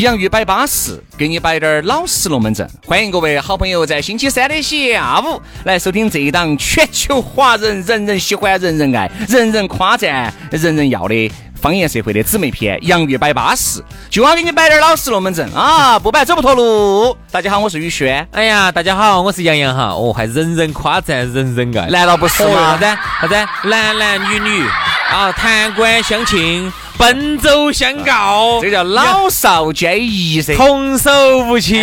洋芋摆巴适，给你摆点儿老实龙门阵。欢迎各位好朋友在星期三的下午来收听这一档全球华人人人喜欢、人人爱、人人夸赞、人人要的方言社会的姊妹篇《洋芋摆巴适》，就要给你摆点儿老实龙门阵啊！不摆走不脱路。大家好，我是宇轩。哎呀，大家好，我是杨洋哈。哦，还人人夸赞，人人爱，难道不是吗？啥子？啥子？男男女女啊，弹冠相庆。奔走相告，这叫老少皆宜噻，童叟无欺。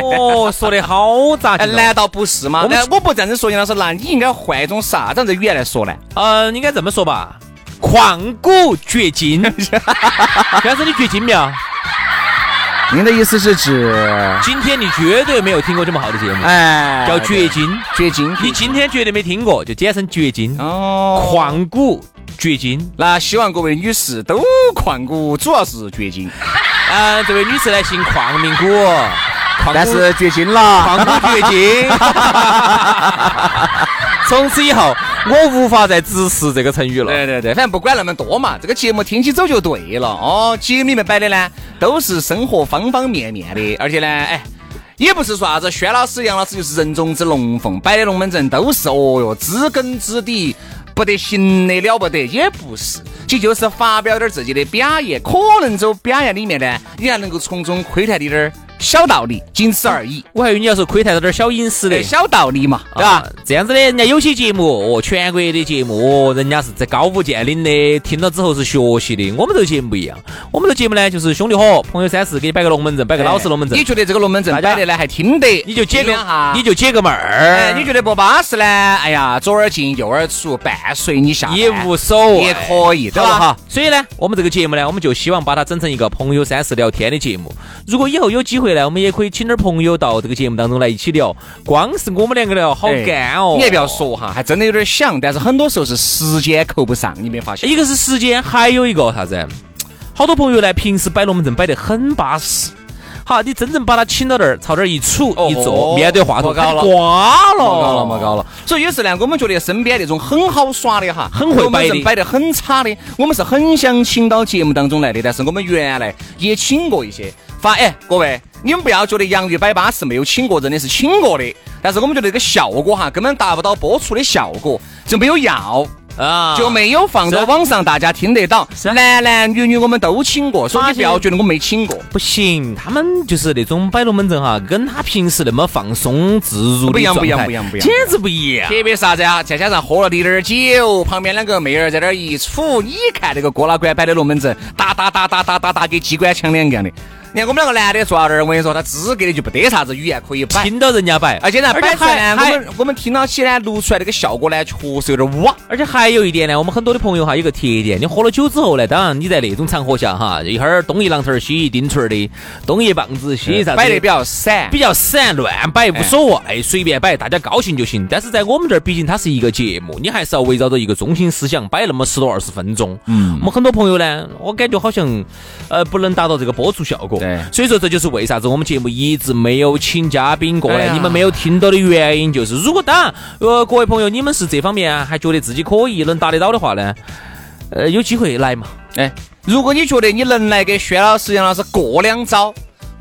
哦，说的好杂，难道不是吗？那我不这样子说，杨老师，那你应该换一种啥子样的语言来说呢？嗯，应该这么说吧，旷古绝今。先生，你绝经没有？您的意思是指今天你绝对没有听过这么好的节目？哎，叫绝经，绝经。你今天绝对没听过，就简称绝经。哦，旷古。绝经，那希望各位女士都旷古，主要是绝经。啊，这位女士呢姓旷名古，但是绝经了，旷古绝经。从此以后，我无法再直视这个成语了。对对对，反正不管那么多嘛，这个节目听起走就对了哦。节目里面摆的呢，都是生活方方面面的，而且呢，哎，也不是说啥子轩老师、杨老师就是人中之龙凤，摆的龙门阵都是哦哟，知根知底。不得行的了不得，也不是，这就是发表点自己的表演，可能走表演里面呢，你还能够从中窥探点儿。小道理，仅此而已。我还以为你要说窥探到点小隐私的小道理嘛，对吧？这样子的，人家有些节目哦，全国的节目哦，人家是在高屋建瓴的，听了之后是学习的。我们这个节目不一样，我们这个节目呢，就是兄弟伙、朋友三四，给你摆个龙门阵，摆个老实龙门阵。你觉得这个龙门阵摆的呢还听得？你就解个哈，你就解个闷儿。你觉得不巴适呢？哎呀，左耳进右耳出，伴随你下也无所谓，也可以，对吧？哈。所以呢，我们这个节目呢，我们就希望把它整成一个朋友三四聊天的节目。如果以后有机会呢，我们也可以请。点朋友到这个节目当中来一起聊，光是我们两个聊好干哦。你也不要说哈，还真的有点想，但是很多时候是时间扣不上，你没发现？一个是时间，还有一个啥子？好多朋友呢，平时摆龙门阵摆得很巴适。好，你真正把他请到那儿，朝这儿一杵一坐，面对话筒，高了，挂了，高了，么高了。所以有时呢，我们觉得身边那种很好耍的哈，很会摆的，摆得很差的，我们是很想请到节目当中来的。但是我们原来也请过一些。发哎，各位，你们不要觉得洋芋摆巴是没有请过，真的是请过的。但是我们觉得这个效果哈，根本达不到播出的效果，就没有要。啊，就没有放到网上，大家听得到。男男女女我们都请过，所以你不要觉得我没请过。不行，他们就是那种摆龙门阵哈，跟他平时那么放松自如不一样，不一样，不一样，不一样，简直不一样。特别啥子啊？再加上喝了滴点儿酒，旁边两个妹儿在那儿一杵，你看那个郭老倌摆的龙门阵，打打打打打打打，跟机关枪两样的。你看我们两个男的坐到这儿，我跟你说，他资格的就不得啥子语言可以摆，听到人家摆，而且呢，摆出来呢，我们我们听到起呢，录出来那个效果呢，确实有点哇。而且还有一点呢，我们很多的朋友哈，有个特点，你喝了酒之后呢，当然你在那种场合下哈，一会儿东一榔头西一钉锤的，东一棒子西一啥子，摆得比较散，比较散，乱摆无所谓，随便摆，大家高兴就行。但是在我们这儿，毕竟它是一个节目，你还是要围绕着一个中心思想摆那么十多二十分钟。嗯，我们很多朋友呢，我感觉好像呃不能达到这个播出效果。对，所以说这就是。为啥子我们节目一直没有请嘉宾过来？你们没有听到的原因就是，如果当然，呃，各位朋友，你们是这方面还觉得自己可以能达得到的话呢，呃，有机会来嘛？哎，如果你觉得你能来给薛老师、杨老师过两招。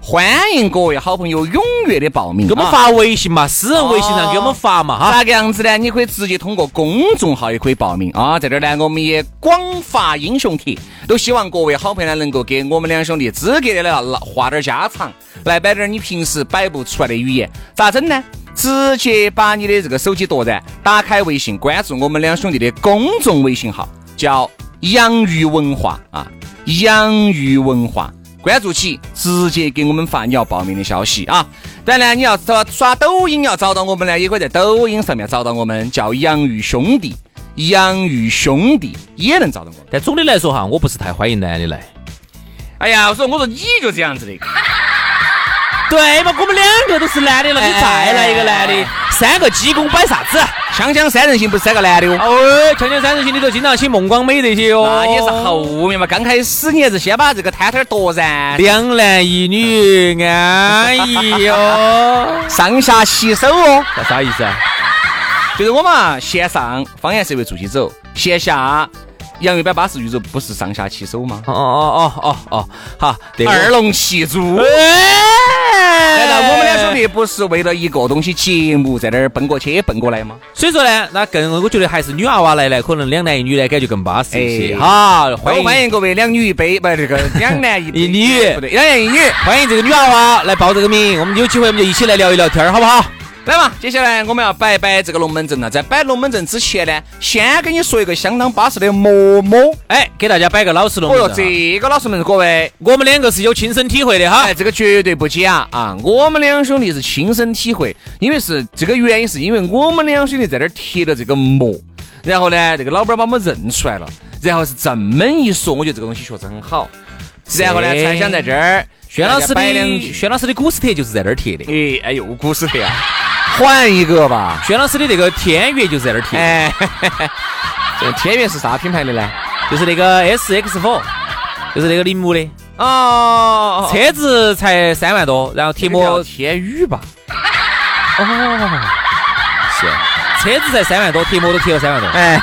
欢迎各位好朋友踊跃的报名，给我们发微信嘛，私人微信上给我们发嘛哈。咋个样子呢？你可以直接通过公众号也可以报名啊。在这儿呢，我们也广发英雄帖，都希望各位好朋友呢能够给我们两兄弟资格的来画点家常，来摆点你平时摆不出来的语言。咋整呢？直接把你的这个手机夺然打开微信，关注我们两兄弟的公众微信号，叫洋芋文化啊，洋芋文化。关注起，直接给我们发你要报名的消息啊。当然，你要找刷抖音要找到我们呢，也可以在抖音上面找到我们，叫洋芋兄弟，洋芋兄弟也能找到我们。但总的来说哈，我不是太欢迎男的来。哎呀，我说我说你就这样子的。对嘛，我们两个都是男的了，你再来一个男的，三个鸡公摆啥子？锵锵三人行不是三个男的哦。哦，锵锵三人行里头经常请孟广美这些哦。那也是后面嘛，刚开始你还是先把这个摊摊夺噻。两男一女安逸哦，上下其手哦。那啥意思啊？就是我嘛，线上方言社会助起走，线下。洋芋摆巴适宇宙不是上下其手吗？哦哦哦哦哦，好，二龙戏珠。难道我们两兄弟不是为了一个东西节目在那儿奔过去奔过来吗？所以说呢，那更我觉得还是女娃娃来呢，可能两男一女呢，感觉更巴适一些。好，欢迎欢迎各位两女一杯，不这个 两男一一女，不对，两男一女，欢迎这个女娃娃来报这个名，我们有机会我们就一起来聊一聊天，好不好？来嘛，接下来我们要摆一摆这个龙门阵了。在摆龙门阵之前呢，先跟你说一个相当巴适的馍馍。哎，给大家摆个老实龙门阵。哦哟，这个老实龙门阵，各位，我们两个是有亲身体会的哈。哎，这个绝对不假啊！我们两兄弟是亲身体会，因为是这个原因，是因为我们两兄弟在那儿贴了这个膜，然后呢，这个老板把我们认出来了，然后是这么一说，我觉得这个东西确实很好。然后呢，才想在这儿，轩老师的轩老师的古斯特就是在那儿贴的。哎哎呦，古斯特啊！换一个吧，轩老师的那个天悦就是在那儿贴。哎，这天悦是啥品牌的呢？就是那个 S X 4就是那个铃木的。哦，车子才三万多，然后贴膜天宇吧？哦，是，车子才三万多，贴膜都贴了三万多。哎。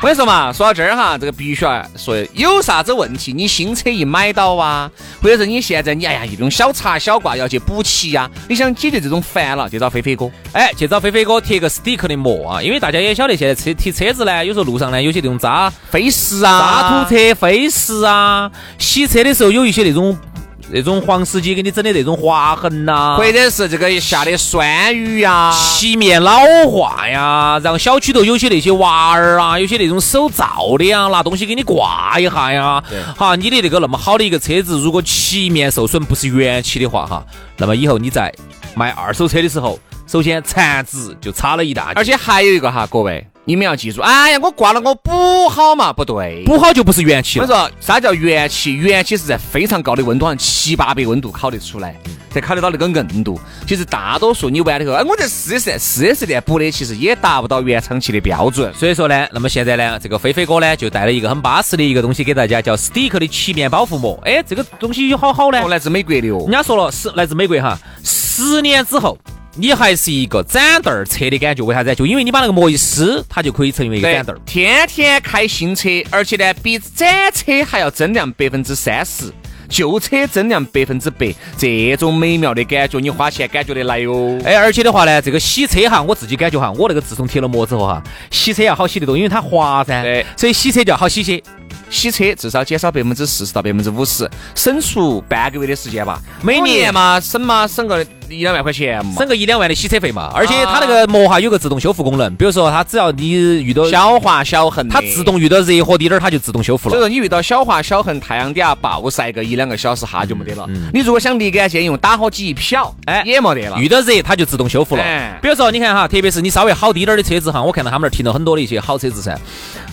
我跟你说嘛，说到这儿哈，这个必须要说，有啥子问题，你新车一买到啊，或者是你现在你哎呀一种小擦小挂要去补漆呀，你想解决这种烦恼，就找飞飞哥，哎，去找飞飞哥贴个 stick 的膜啊，因为大家也晓得现在车贴车子呢，有时候路上呢有些那种渣飞石啊、渣土车飞石啊，洗车的时候有一些那种。那种黄司机给你整的那种划痕呐，或者是这个下的酸雨呀，漆面老化呀，然后小区头有些那些娃儿啊，有些那种手造的呀，拿东西给你挂一下呀。哈，你的那个那么好的一个车子，如果漆面受损不是原漆的话，哈，那么以后你在卖二手车的时候，首先残值就差了一大而且还有一个哈，各位。你们要记住，哎呀，我挂了，我补好嘛？不对，补好就不是原漆了。我说啥叫原漆？原漆是在非常高的温度上，七八百温度烤得出来，才烤得到那个硬度。其实大多数你完了以后，哎，我在四 S 店、四 S 店补的，其实也达不到原厂漆的标准。所以说呢，那么现在呢，这个飞飞哥呢，就带了一个很巴适的一个东西给大家，叫 Stick 的漆面保护膜。哎，这个东西有好好呢，来自美国的哦。人家说了是来自美国哈，十年之后。你还是一个展凳儿车的感觉，为啥子？就因为你把那个膜一撕，它就可以成为一个展凳儿。天天开新车，而且呢，比展车还要增量百分之三十，旧车增量百分之百。这种美妙的感觉，你花钱感觉得来哟。哎，而且的话呢，这个洗车哈，我自己感觉哈，我那个自从贴了膜之后哈，洗车要好洗得多，因为它滑噻。对，所以洗车就要好洗些。洗车至少减少百分之四十到百分之五十，省出半个月的时间吧。每年嘛，省嘛，省个一两万块钱嘛，省个一两万的洗车费嘛。而且它那个膜哈有个自动修复功能，比如说它只要你遇到小划小痕，它自动遇到热和滴点儿，它就自动修复了。所以说你遇到小划小痕，太阳底下暴晒个一两个小时，哈就没得了。你如果想立竿见影，打火机一瞟，哎，也没得了。遇到热它就自动修复了。比如说你看哈，特别是你稍微好滴点儿的车子哈，我看到他们那儿停了很多的一些好车子噻，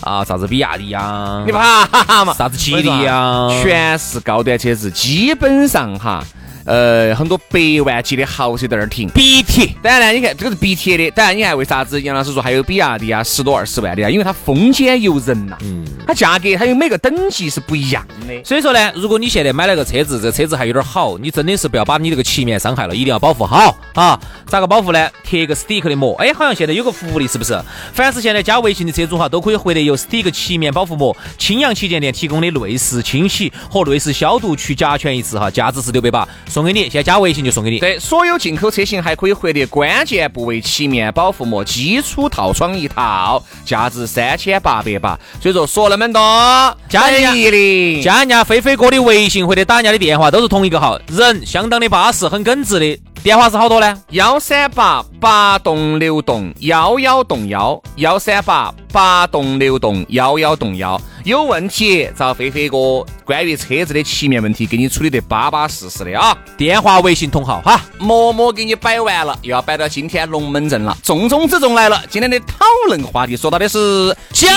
啊，啥子比亚迪呀，你怕嘛？啥子？吉利呀，全是高端车子，基本上哈。呃，很多百万级的豪车在那儿停，B T。当然呢，你看这个是 B T 的。当然，你看为啥子杨老师说还有比亚迪啊，十多二十万的啊？因为它风险由人呐。嗯。它价格它有每个等级是不一样的。所以说呢，如果你现在买了个车子，这车子还有点好，你真的是不要把你这个漆面伤害了，一定要保护好啊！咋个保护呢？贴一个 stick 的膜。哎，好像现在有个福利，是不是？凡是现在加微信的车主哈，都可以获得由 stick 漆面保护膜青阳旗舰店提供的内饰清洗和内饰消毒去甲醛一次哈，价值是六百八，送给你。现在加微信。就送给你。对，所有进口车型还可以获得关键部位漆面保护膜基础套装一套，价值三千八百八。所以说说那么多，加人家加人家飞飞哥的微信或者打人家的电话都是同一个号，人相当的巴适，很耿直的。电话是好多呢？幺三八八栋六栋幺幺栋幺，幺三八八栋六栋幺幺栋幺。有问题找飞飞哥，关于车子的漆面问题，给你处理得巴巴适适的啊！电话、微信同号哈，默默给你摆完了，又要摆到今天龙门阵了。重中之重来了，今天的讨论话题说到的是讲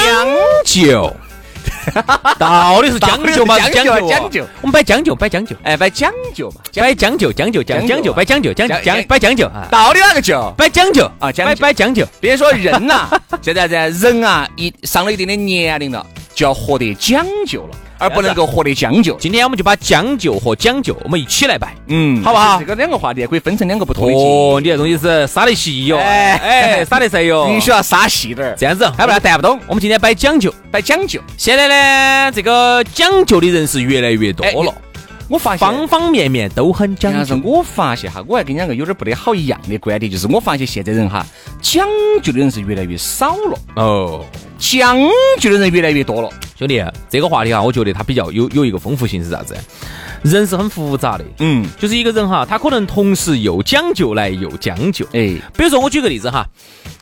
究。到底是将就嘛？讲究，讲究。我们摆将就，摆将就。哎，摆讲究嘛？摆将就，将就，讲讲究，摆将就，讲讲摆将就啊。到底哪个就？摆将就啊，摆摆将就。别说人呐，现在在人啊，一上了一定的年龄了，就要活得讲究了。而不能够活得将就。今天我们就把将就和讲究，我们一起来摆，嗯，好不好？这个两个话题可以分成两个不同的哦，你这东西是杀得细哟，哎哎，杀得细哟，必须要杀细点儿。这样子，要不然带不动。我们今天摆讲究，摆讲究。现在呢，这个讲究的人是越来越多了。我发现方方面面都很讲究。我发现哈，我还跟你两个有点不得好一样的观点，就是我发现现在人哈，讲究的人是越来越少了。哦。讲究的人越来越多了，兄弟，这个话题哈，我觉得它比较有有一个丰富性是啥子？人是很复杂的，嗯，就是一个人哈，他可能同时又讲究来又将就，哎，比如说我举个例子哈，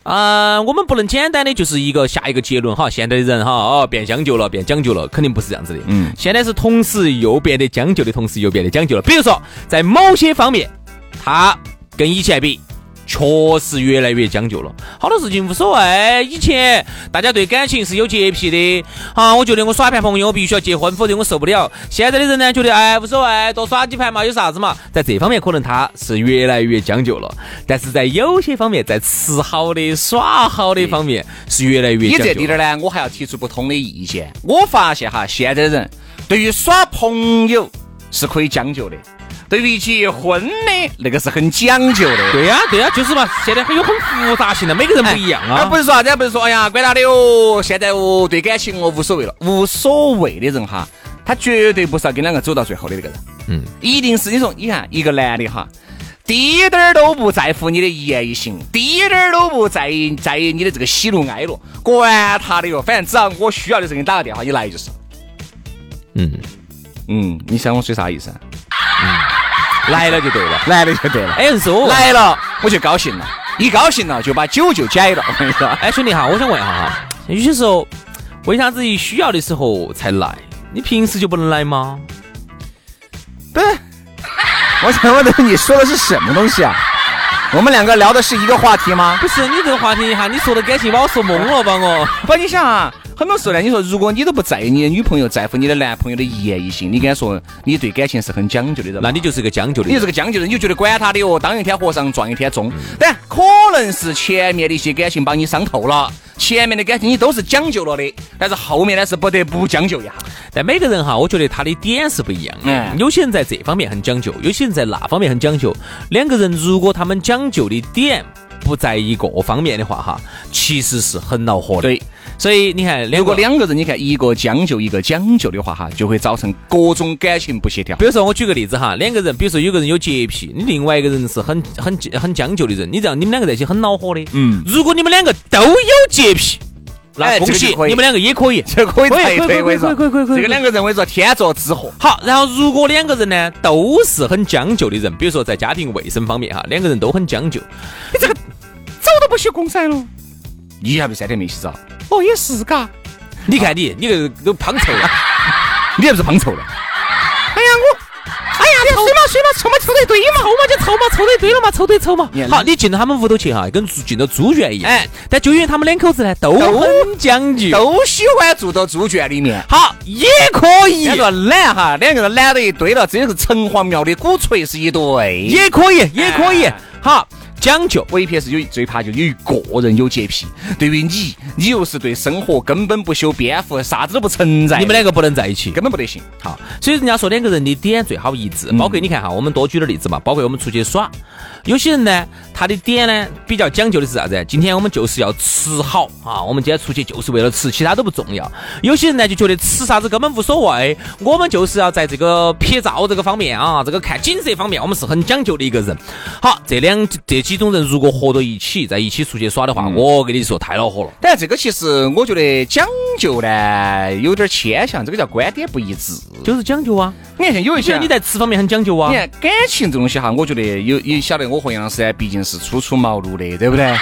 啊，我们不能简单的就是一个下一个结论哈，现在的人哈，哦，变将就了，变讲究了，肯定不是这样子的，嗯，现在是同时又变得将就的同时又变得讲究了，比如说在某些方面，他跟以前比。确实越来越讲究了，好多事情无所谓。以前大家对感情是有洁癖的啊，我觉得我耍盘朋友我必须要结婚，否则我受不了。现在的人呢，觉得哎无所谓，多耍几盘嘛，有啥子嘛？在这方面可能他是越来越讲究了，但是在有些方面，在吃好的、耍好的方面是越来越。你这地儿呢，我还要提出不同的意见。我发现哈，现在的人对于耍朋友是可以讲究的。对于结婚的那个是很讲究的，对呀，对呀，就是嘛，现在很有很复杂性的，每个人不一样啊。而不是说啥子，不是说哎呀，管他的哦，现在哦，对感情哦无所谓了，无所谓的人哈，他绝对不是要跟两个走到最后的那个人，嗯，一定是你说，你看一个男的哈，滴点儿都不在乎你的一言一行，滴点儿都不在意在意你的这个喜怒哀乐，管他的哟，反正只要我需要的时候给你打个电话，你来就是。嗯嗯，你想我说啥意思？嗯。来了就对了，来了就对了。哎，是我来了，我就高兴了。一高兴了，就把酒就解了。我跟你说，哎，兄弟哈，我想问一下哈，有些时候为啥子一需要的时候才来？你平时就不能来吗？对，我想问的是，你说的是什么东西啊？我们两个聊的是一个话题吗？不是，你这个话题一哈，你说的感情把我说懵了吧我？不，你想啊。很多时候呢，你说如果你都不在意你的女朋友，在乎你的男朋友的一言一行，你敢说你对感情是很讲究的人？那你就是个将就的，你是个将就的人，你就觉得管他的哦，当一天和尚撞一天钟。但可能是前面的一些感情把你伤透了，前面的感情你都是讲究了的，但是后面呢是不得不将就一下。但每个人哈，我觉得他的点是不一样的。有些人在这方面很讲究，有些人在那方面很讲究。两个人如果他们讲究的点不在一个方面的话哈，其实是很恼火的。对。所以你看，如果两个人，你看一个将就，一个讲究的话，哈，就会造成各种感情不协调。比如说，我举个例子哈，两个人，比如说有个人有洁癖，你另外一个人是很很很将就的人，你这样你们两个在一起很恼火的。嗯。如果你们两个都有洁癖，那恭喜你们两个也可以，这可以可以可以可以可以。这个两个人为说天作之合。好，然后如果两个人呢都是很将就的人，比如说在家庭卫生方面哈，两个人都很将就，你这个澡都不洗公噻了，你还不三天没洗澡？哦，也是嘎。你看你，你个都胖臭了，你还不是胖臭了？哎呀我，哎呀，臭嘛水嘛抽嘛臭得堆嘛，后嘛就抽嘛，臭得堆了嘛，抽对抽嘛。好，你进到他们屋头去哈，跟进到猪圈一样。哎，但就因为他们两口子呢都很讲究，都喜欢住到猪圈里面。好，也可以。两个懒哈，两个人懒到一堆了，真是城隍庙的鼓槌是一对。也可以，也可以。好。讲究，我一片是有最怕就有一个人有洁癖。对于你，你又是对生活根本不修边幅，啥子都不存在，你们两个不能在一起，根本不得行。好，所以人家说两个人的点最好一致，包括你看哈，我们多举点例子嘛，包括我们出去耍。有些人呢，他的点呢比较讲究的是啥子？今天我们就是要吃好啊！我们今天出去就是为了吃，其他都不重要。有些人呢就觉得吃啥子根本无所谓，我们就是要在这个拍照这个方面啊，这个看景色方面，我们是很讲究的一个人。好，这两这几种人如果合到一起，在一起出去耍的话，我跟你说太恼火了。但这个其实我觉得讲究呢有点牵强，这个叫观点不一致，就是讲究啊。你看，像有一些你在吃方面很讲究啊。你看感情这东西哈，我觉得有也晓得我和杨老师呢，毕竟是初出茅庐的，对不对？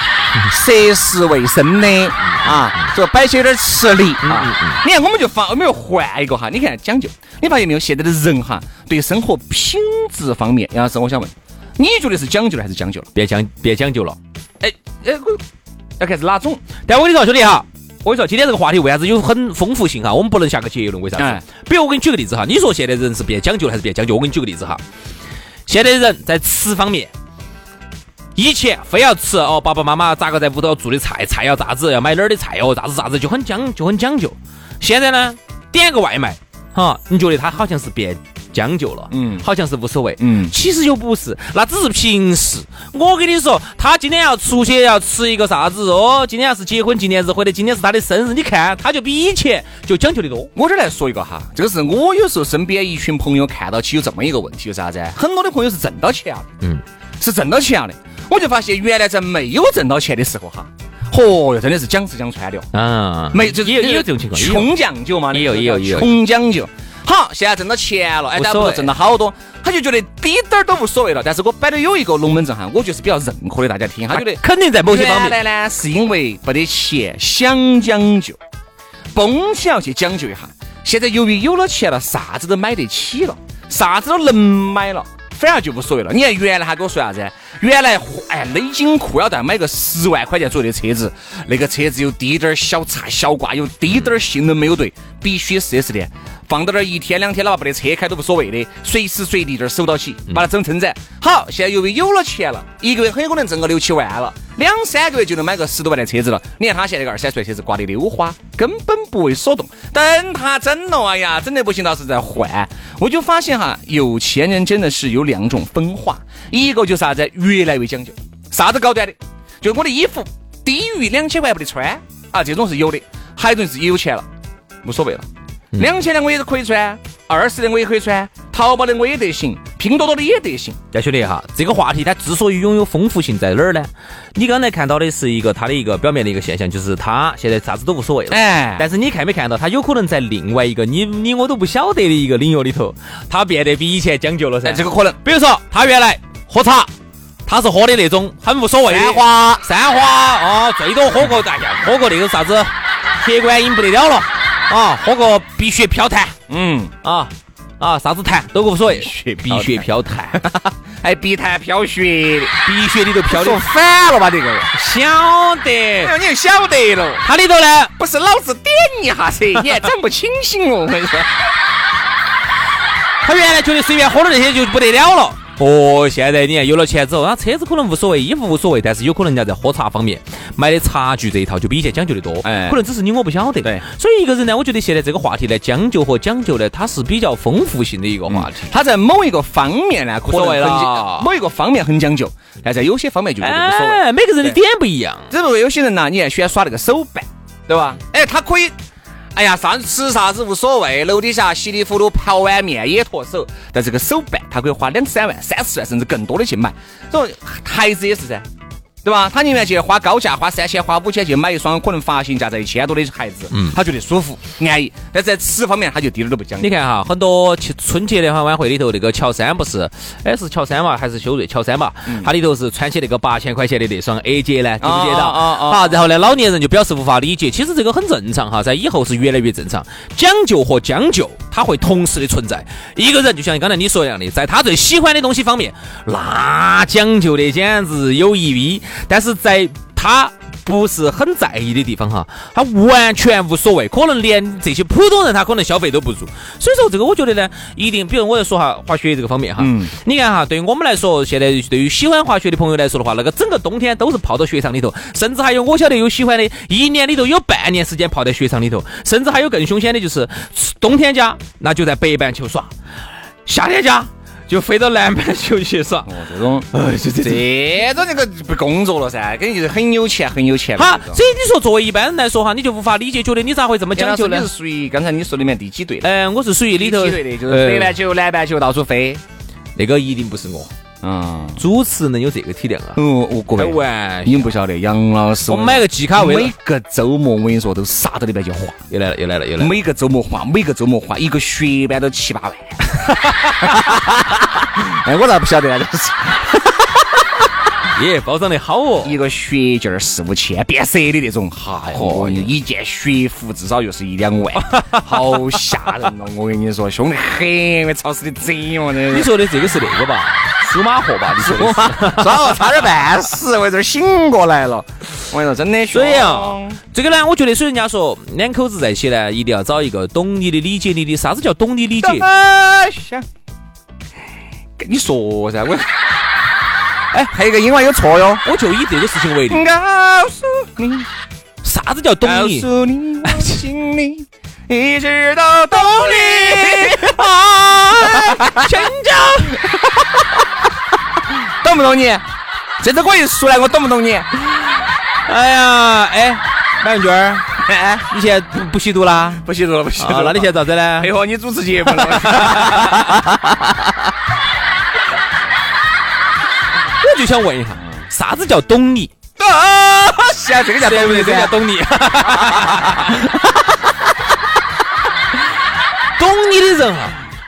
涉世未深的啊，就摆起有点吃力啊。你看，我们就放，我们又换一个哈。你看讲究，你发现没有？现在的人哈，对生活品质方面，杨老师，我想问，你觉得是讲究了还是讲究了？别讲别讲究了。哎哎，我要看是哪种？但我跟你说，兄弟哈，我跟你说，今天这个话题为啥子有很丰富性哈？我们不能下个结论，为啥子？比如我给你举个例子哈，你说现在人是变讲究了还是变讲究？我给你举个例子哈，现在人在吃方面。以前非要吃哦，爸爸妈妈咋个在屋头做的菜，菜要咋子，要买哪儿的菜哦，咋子咋子就很讲就很讲究。现在呢，点个外卖，哈，你觉得他好像是变将就了，嗯，好像是无所谓，嗯，其实又不是，那只是平时。我跟你说，他今天要出去要吃一个啥子哦，今天要是结婚纪念日或者今天是他的生日，你看他就比以前就讲究的多。我这儿来说一个哈，这个是我有时候身边一群朋友看到起有这么一个问题，有啥子？很多的朋友是挣到钱了，嗯，是挣到钱的。我就发现，原来在没有挣到钱的时候，哈，嚯哟，真的是讲吃讲穿的哦。啊，没，就是也有也有这种情况，穷讲究嘛，也有也有也有，穷讲究。好，现在挣到钱了，哎，但不挣了好多，他就觉得滴点儿都无所谓了。但是我摆的有一个龙门阵哈，我就是比较认可的，大家听，他觉得肯定在某些方面。原来呢，是因为没得钱，想讲究，蹦起要去讲究一下。现在由于有了钱了，啥子都买得起了，啥子都能买了。反而就无所谓了。你看原来他跟我说啥子？原来哎勒紧裤腰带买个十万块钱左右的车子，那个车子有滴点儿小擦小刮，有滴点儿性能没有对，必须四 S 店。放到那儿一天两天，哪怕不得车开都无所谓的，随时随地这儿守到起，把它整撑展。好，现在由于有了钱了，一个月很有可能挣个六七万了，两三个月就能买个十多万的车子了。你看他现在个二三十万车子挂的溜花，根本不为所动。等他整了，哎呀，整的不行，到时再换。我就发现哈，有钱人真的是有两种分化，一个就是啥子，越来越讲究，啥子高端的，就我的衣服低于两千万不得穿啊，这种是有的。还有一种是有钱了，无所谓了。两千的我也是可以穿，二十的我也可以穿，淘宝的我也得行，拼多多的也得行。要兄弟哈，这个话题它之所以拥有丰富性在哪儿呢？你刚才看到的是一个它的一个表面的一个现象，就是他现在啥子都无所谓了。哎，但是你看没看到，他有可能在另外一个你你我都不晓得的一个领域里头，他变得比以前讲究了噻。这个可能，比如说他原来喝茶，他是喝的那种很无所谓的三花，三花哦，最多喝个哎呀，喝个那个啥子铁观音不得了了。啊，喝个碧血飘檀，嗯，啊啊，啥子檀都无所谓，碧血飘檀，还 碧檀飘雪，碧血里头飘的，说反了吧这个？晓得，哎你又晓得了，它里头呢，不是老子点一下噻，你还整不清醒哦，我跟你说，他原来觉得随便喝点那些就不得了了。哦，现在你看有了钱之后，那车子可能无所谓，衣服无所谓，但是有可能人家在喝茶方面买的茶具这一套就比以前讲究的多。哎，可能只是你我不晓得。对，所以一个人呢，我觉得现在这个话题呢，将就和讲究呢，它是比较丰富性的一个话题。他在某一个方面呢，可能很某一个方面很讲究，但在有些方面就觉得无所谓。每个人的点不一样。只不过有些人呢，你还喜欢耍那个手办，对吧？哎，他可以。哎呀，上吃啥子无所谓，楼底下稀里糊涂泡碗面也脱手。但这个手办，他可以花两三万、三四万甚至更多的去买。所以孩子也是噻。对吧？他宁愿去花高价，花三千、花五千去买一双可能发行价在一千多的鞋子，嗯，他觉得舒服、安逸。但在吃方面，他就一点都不讲究。你看哈，很多去春节联欢晚会里头，那个乔三不是，哎，是乔三嘛，还是修睿？乔三嘛，他里头是穿起那个八千块钱的那双 AJ 呢，记不记得？啊啊！好，然后呢，老年人就表示无法理解。其实这个很正常哈，在以后是越来越正常。讲究和将就，它会同时的存在。一个人就像刚才你说一样的，在他最喜欢的东西方面，那讲究的简直有一逼。但是在他不是很在意的地方哈，他完全无所谓，可能连这些普通人他可能消费都不如。所以说这个我觉得呢，一定，比如我要说哈滑雪这个方面哈，嗯你看哈，对于我们来说，现在对于喜欢滑雪的朋友来说的话，那个整个冬天都是泡到雪场里头，甚至还有我晓得有喜欢的，一年里头有半年时间泡在雪场里头，甚至还有更凶险的，就是冬天家那就在北半球耍，夏天家。就飞到南半球去耍，哦，这种，哎，这这这种那个不工作了噻，肯定就是很有钱，很有钱。好，所以你说作为一般人来说哈，你就无法理解，觉得你咋会这么讲究呢？你是属于刚才你说里面第几队？嗯，我是属于里头几队的，就是北半球、南半球到处飞，那个一定不是我。嗯，主持能有这个体量啊？哦，我各位，你们不晓得，杨老师，我买个季卡位，每个周末我跟你说都杀到里边去花，又来了，又来了，又来了。每个周末花，每个周末花，一个血班都七八万。哎，我咋不晓得呢？这是。耶，包装的好哦。一个血件儿四五千，变色的那种，哈，哦，一件血服至少又是一两万，好吓人哦！我跟你说，凶得很，超市的贼哦！你说的这个是那个吧？苏马货吧？你说的是？抓我差点半死，我这醒过来了。我跟你说，真的所以啊，这个呢，我觉得，所以人家说，两口子在一起呢，一定要找一个懂你的、理解你的。啥子叫懂你理解？跟你说噻，我。哎，还有一个英文有错哟，我就以这个事情为例。告诉你，啥子叫懂你？告诉你，我心里一直都懂你。成长，懂不懂你？这次我一出来，我懂不懂你？哎呀，哎，马文娟儿，哎，你现在不不吸毒啦？不吸毒了，不吸毒了。那你现在咋子呢？配合你主持节目了。我就想问一下，啥子叫懂你？啊，是啊，这个叫懂你，这个叫懂你。懂你的人哈，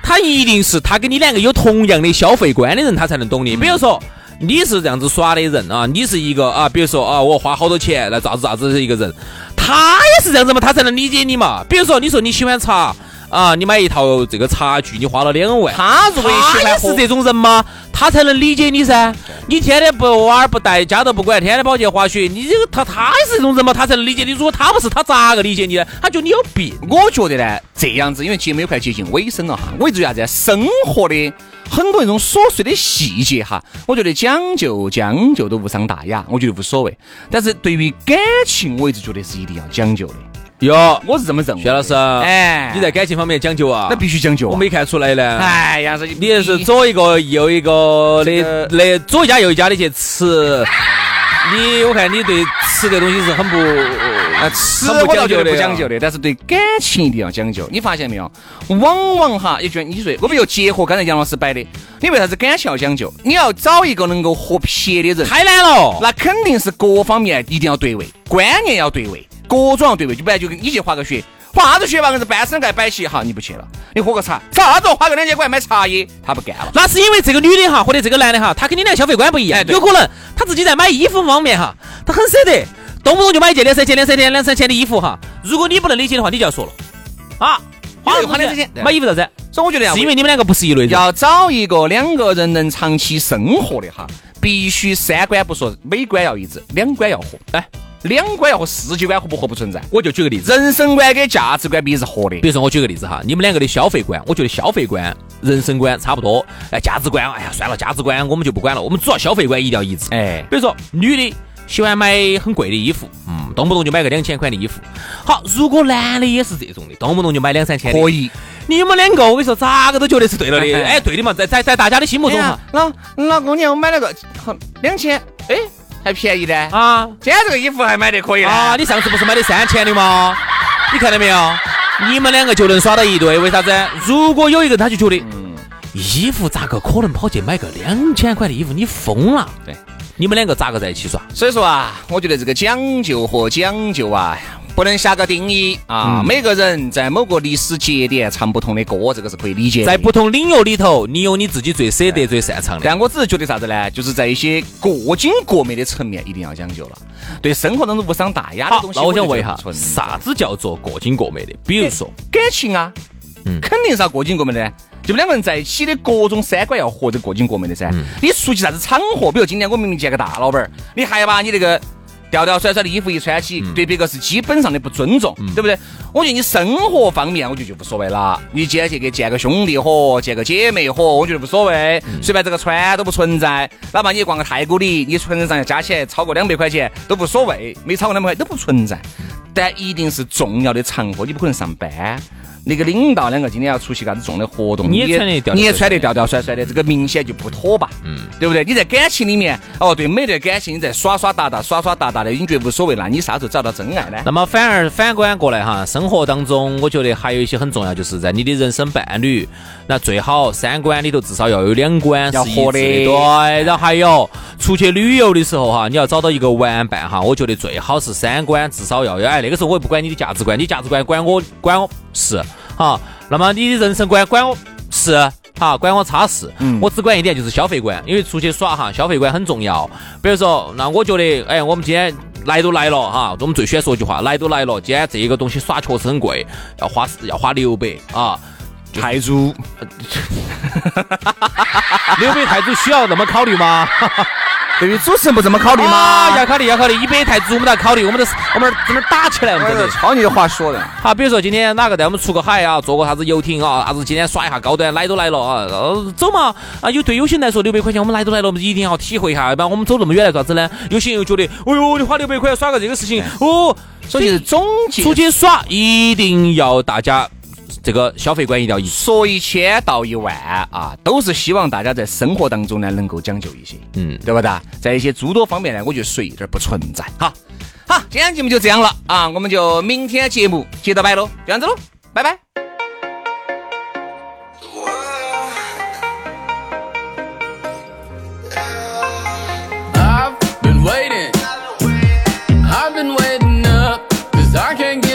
他一定是他跟你两个有同样的消费观的人，他才能懂你。比如说，你是这样子耍的人啊，你是一个啊，比如说啊，我花好多钱来咋子咋子的一个人，他也是这样子嘛，他才能理解你嘛。比如说，你说你喜欢茶。啊，你买一套这个茶具，你花了两万。他如果也喜欢是这种人吗？他才能理解你噻。你天天不娃儿不带，家都不管，天天跑去滑雪，你这个他他也是这种人嘛？他才能理解你。如果他不是，他咋个理解你呢？他觉得你有病。我觉得呢，这样子，因为节目也快接近尾声了哈。我一直啥子？生活的很多那种琐碎的细节哈，我觉得讲究将就都无伤大雅，我觉得无所谓。但是对于感情，我一直觉得是一定要讲究的。哟，我是这么认为。薛老师，哎，你在感情方面讲究啊？那必须讲究。我没看出来呢。哎呀，这你是左一个右一个的，那左一家右一家的去吃。你我看你对吃的东西是很不啊，吃我倒觉得不讲究的，但是对感情一定要讲究。你发现没有？往往哈，也就你说，我们又结合刚才杨老师摆的，你为啥子感情要讲究？你要找一个能够合撇的人，太难了。那肯定是各方面一定要对位，观念要对位。各种要对位，就不然就跟你去滑个雪，滑啥子雪吧？硬是半身盖摆起，哈，你不去了，你喝个茶，啥子花个两千块买茶叶，他不干了。那是因为这个女的哈，或者这个男的哈，他跟你俩消费观不一样，有可能他自己在买衣服方面哈，他很舍得，动不动就买一件两三千、两三千、两三千的衣服哈。如果你不能理解的话，你就要说了啊，花花两三千买衣服啥子？所以我觉得是因为你们两个不是一类人，要找一个两个人能长期生活的哈，必须三观不说，美观要一致，两观要合，哎。两观要和世界观合不合不存在，我就举个例子，人生观跟价值观必是合的。比如说我举个例子哈，你们两个的消费观，我觉得消费观、人生观差不多，哎，价值观，哎呀，算了，价值观我们就不管了，我们主要消费观一定要一致。哎，比如说女的喜欢买很贵的衣服，嗯，动不动就买个两千块的衣服。好，如果男的也是这种的，动不动就买两三千，可以。你们两个，我跟你说，咋个都觉得是对了的。哎，对的嘛，在在在大家的心目中哈，老老公娘，我买了个两千，哎。还便宜的啊！今天这个衣服还买得可以啊！你上次不是买的三千的吗？你看到没有？你们两个就能耍到一对，为啥子？如果有一个他就觉得，嗯衣服咋个可能跑去买个两千块的衣服？你疯了！对，你们两个咋个在一起耍？所以说啊，我觉得这个讲究和讲究啊。不能下个定义啊！每个人在某个历史节点唱不同的歌，这个是可以理解。在不同领域里头，你有你自己最舍得、最擅长的。但我只是觉得啥子呢？就是在一些过精过美的层面，一定要讲究了。对生活当中无伤大雅的东西，那我想问一下，啥子叫做过精过美的？比如说感情啊，嗯，肯定是要过精过美的。就两个人在一起的各种三观要合，这过精过美的噻。你出去啥子场合？比如今天我明明见个大老板，你还要把你那个。吊吊甩甩的衣服一穿起，对别个是基本上的不尊重，对不对？我觉得你生活方面，我觉得就无所谓了。你今天去给见个兄弟伙，见个姐妹伙，我觉得无所谓，随便这个穿都不存在。哪怕你逛个太古里，你存上要加起来超过两百块钱都无所谓，没超过两百块都不存在。但一定是重要的场合，你不可能上班。那个领导两个今天要出席啥子重的活动，你也穿得你也穿得吊吊甩甩的，这个明显就不妥吧？嗯，对不对？你在感情里面，哦，对，每段感情你在耍耍哒哒，耍耍哒哒的，你觉得无所谓，那你啥时候找到真爱呢？那么反而反观过来哈，生活当中，我觉得还有一些很重要，就是在你的人生伴侣，那最好三观里头至少要有两观是一致的，对。然后还有出去旅游的时候哈，你要找到一个玩伴哈，我觉得最好是三观至少要有。哎，那个时候我也不管你的价值观，你价值观管我管我是。好，那么你的人生观管我是，好，管我差事，嗯我只管一点，就是消费观。因为出去耍哈，消费观很重要。比如说，那我觉得，哎，我们今天来都来了哈，我们最喜欢说一句话，来都来了，今天这个东西耍确实很贵，要花要花六百啊，泰铢，六百泰铢需要那么考虑吗？对于主持人不这么考虑吗？要考虑，要考虑，一百台子我们都要考虑，我们都是我们这在那打起来，我们这超你话说的。好，比如说今天哪个带我们出个海啊，坐个啥子游艇啊，啥子今天耍一下高端，来都来了啊，走嘛啊！有对有些人来说六百块钱我们来都来了，我们一定要体会一下，要不然我们走那么远来干啥子呢？有些人又觉得，哎呦，你花六百块耍个这个事情哦，所以是总结出去耍一定要大家。这个消费观一定要一，说一千道一万啊，都是希望大家在生活当中呢能够讲究一些，嗯，对不对？在一些诸多方面呢，我觉得水这儿不存在。好，好，今天节目就这样了啊，我们就明天节目接着摆喽，这样子喽，拜拜。so wrong.